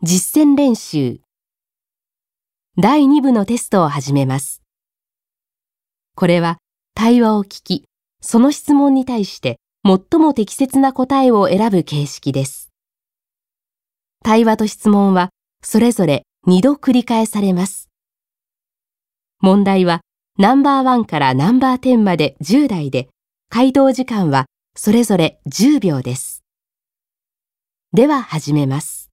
実践練習第2部のテストを始めます。これは対話を聞き、その質問に対して最も適切な答えを選ぶ形式です。対話と質問はそれぞれ2度繰り返されます。問題はナンバーワンからナンバー10まで10題で、回答時間はそれぞれ10秒です。では始めます。